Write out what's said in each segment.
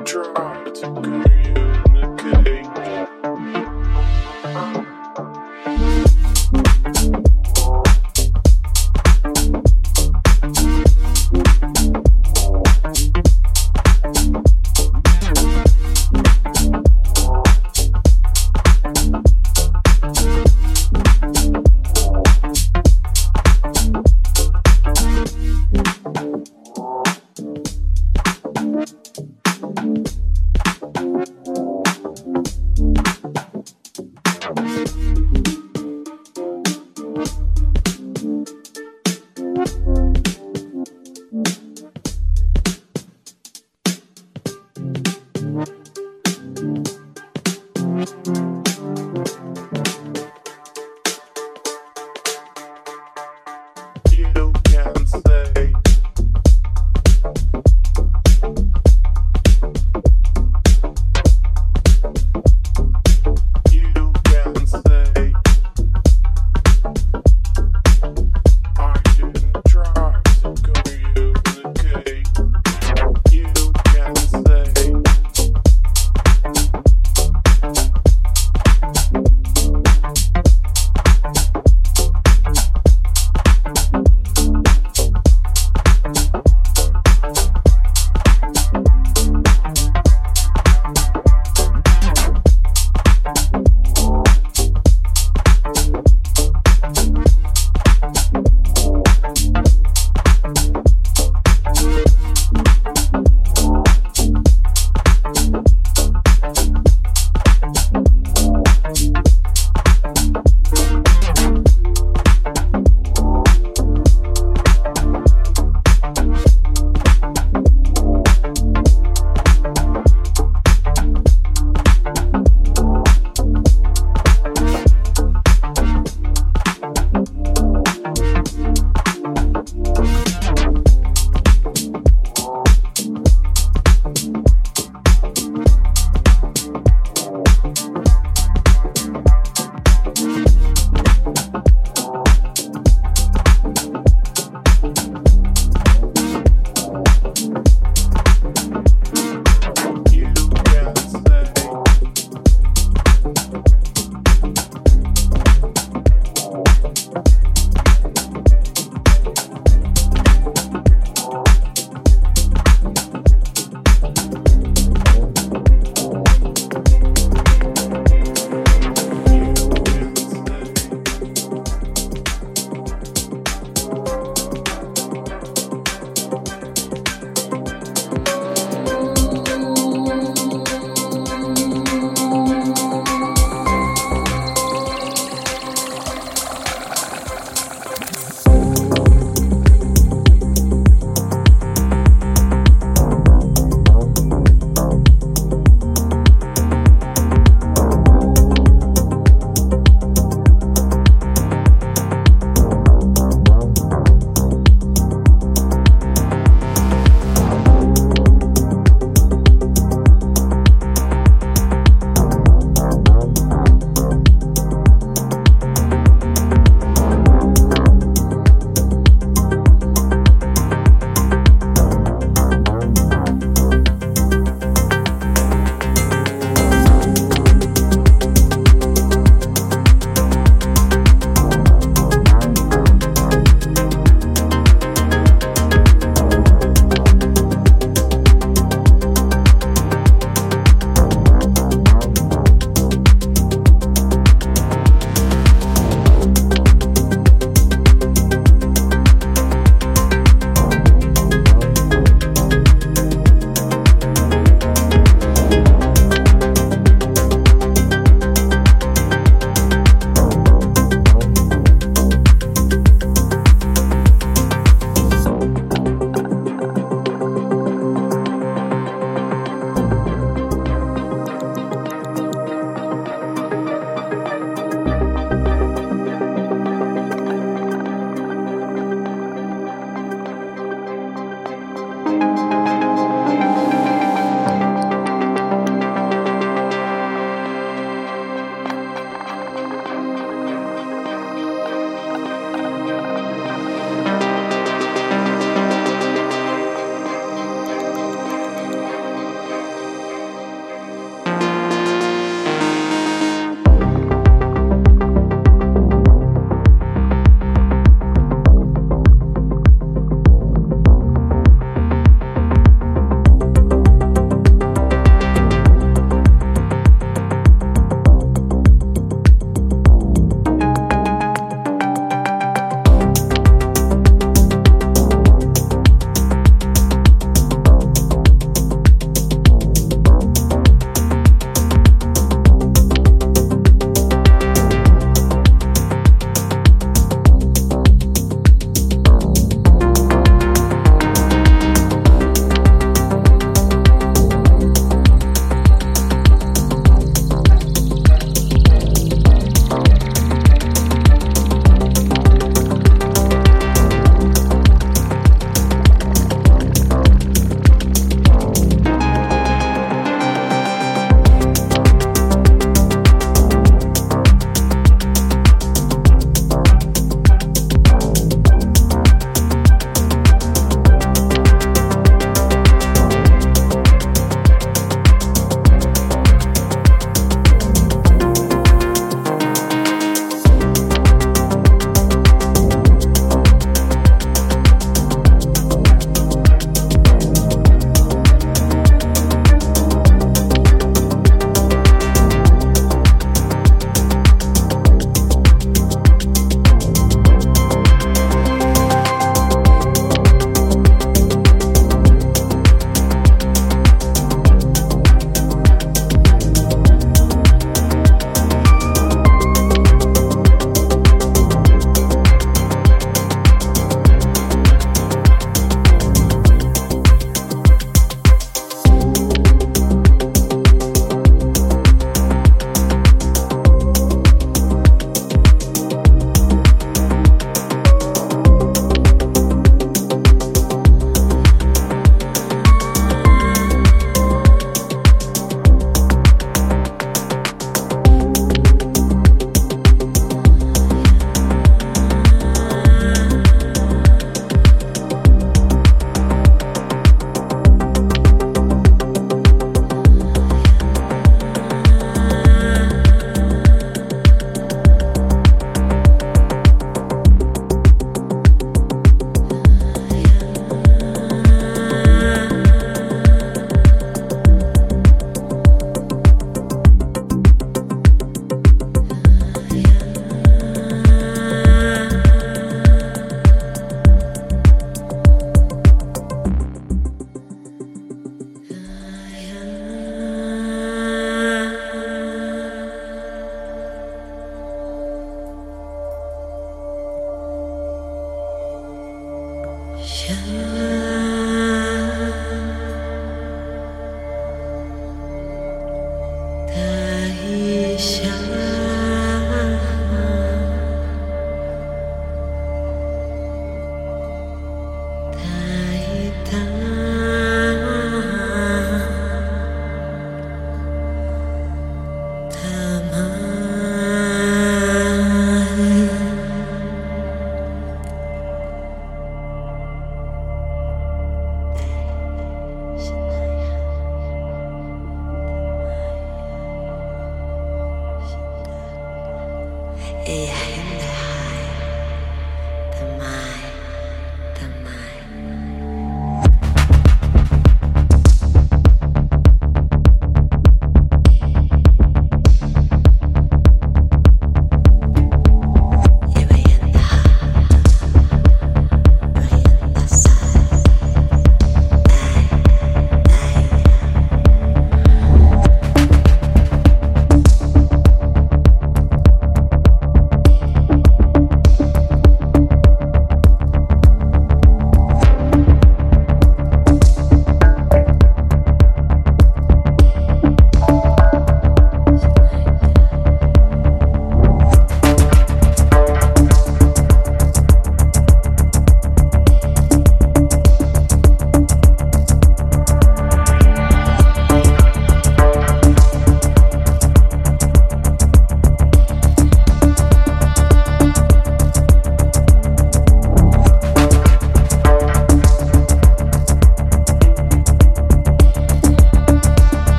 Put your mind to good.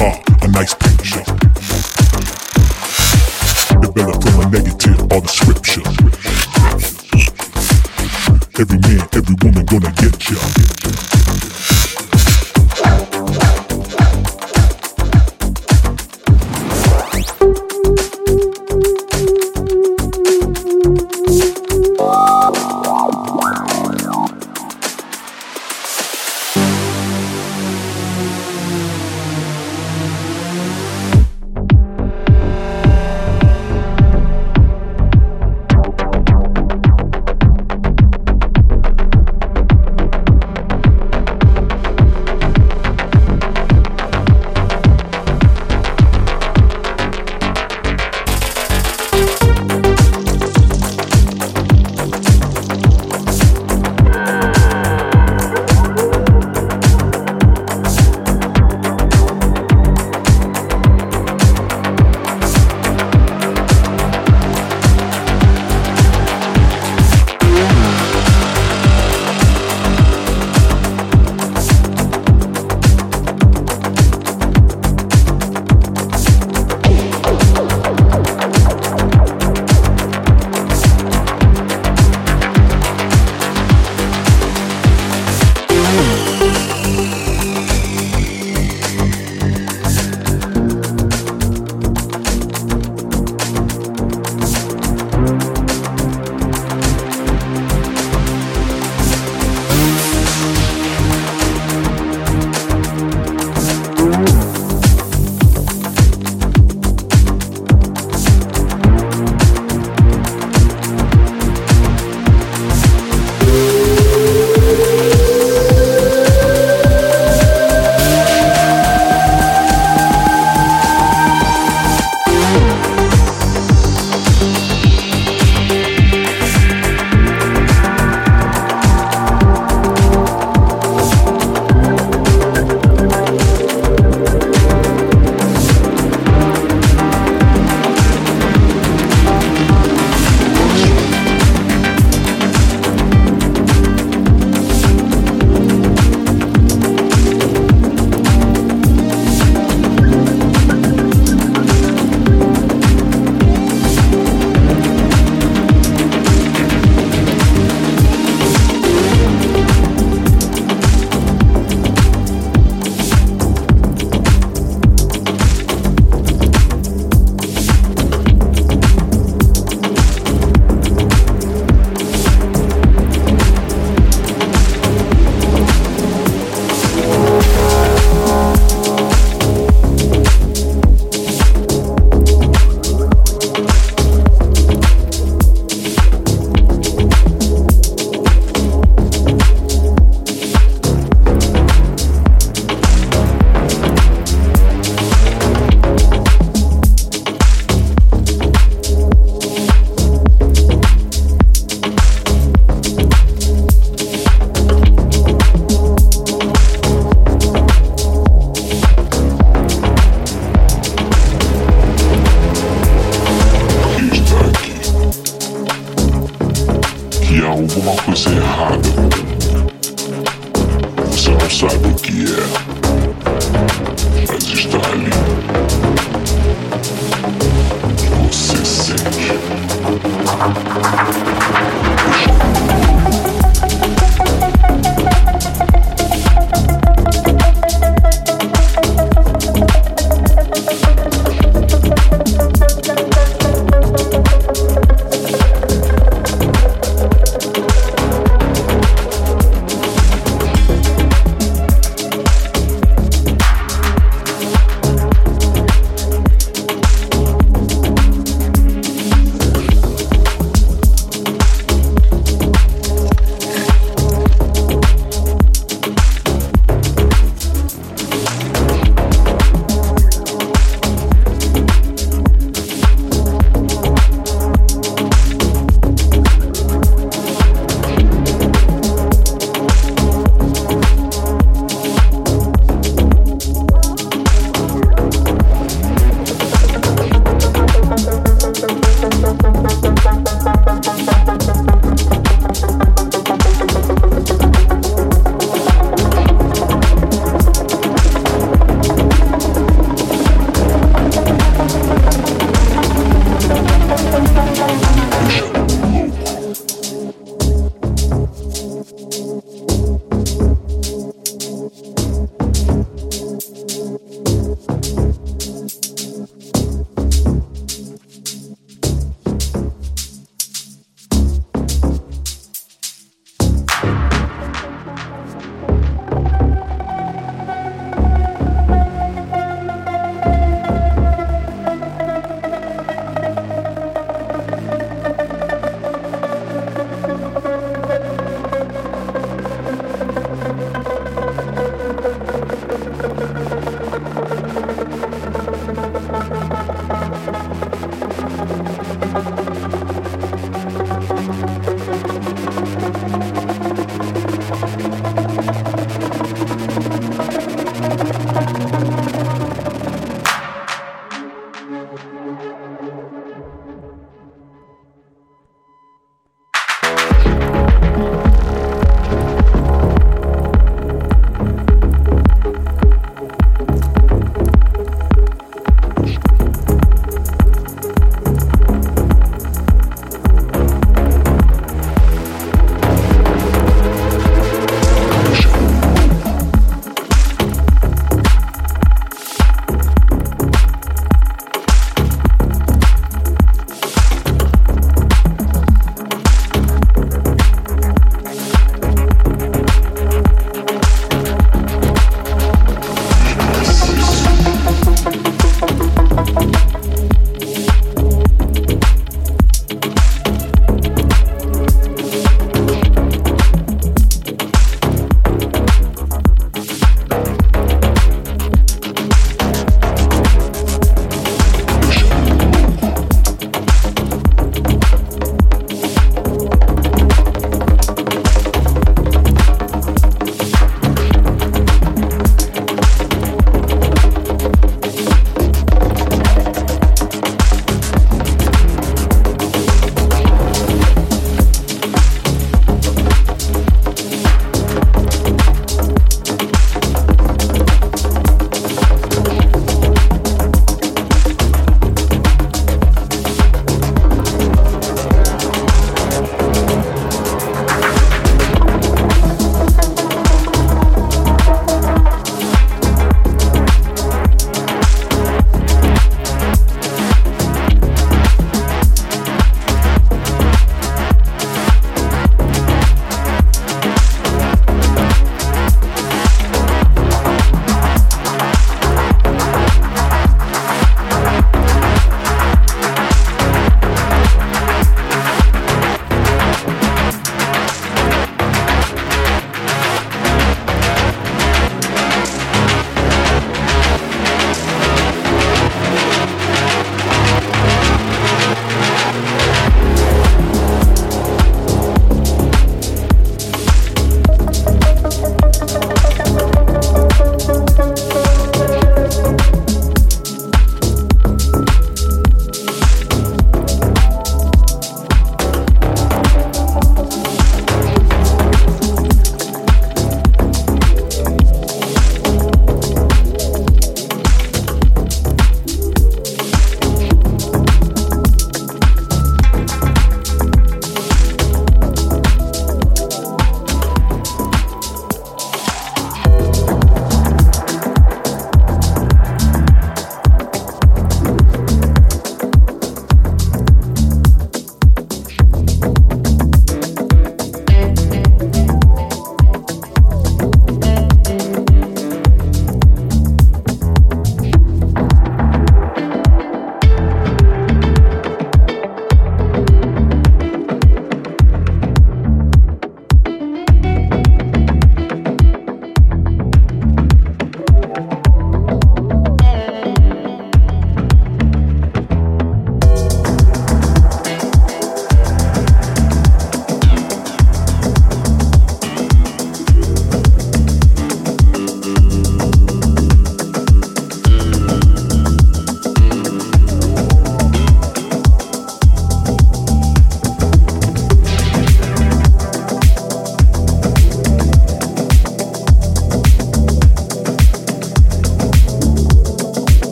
Uh, a nice picture. Develop from a negative or the scripture. Every man, every woman gonna get ya.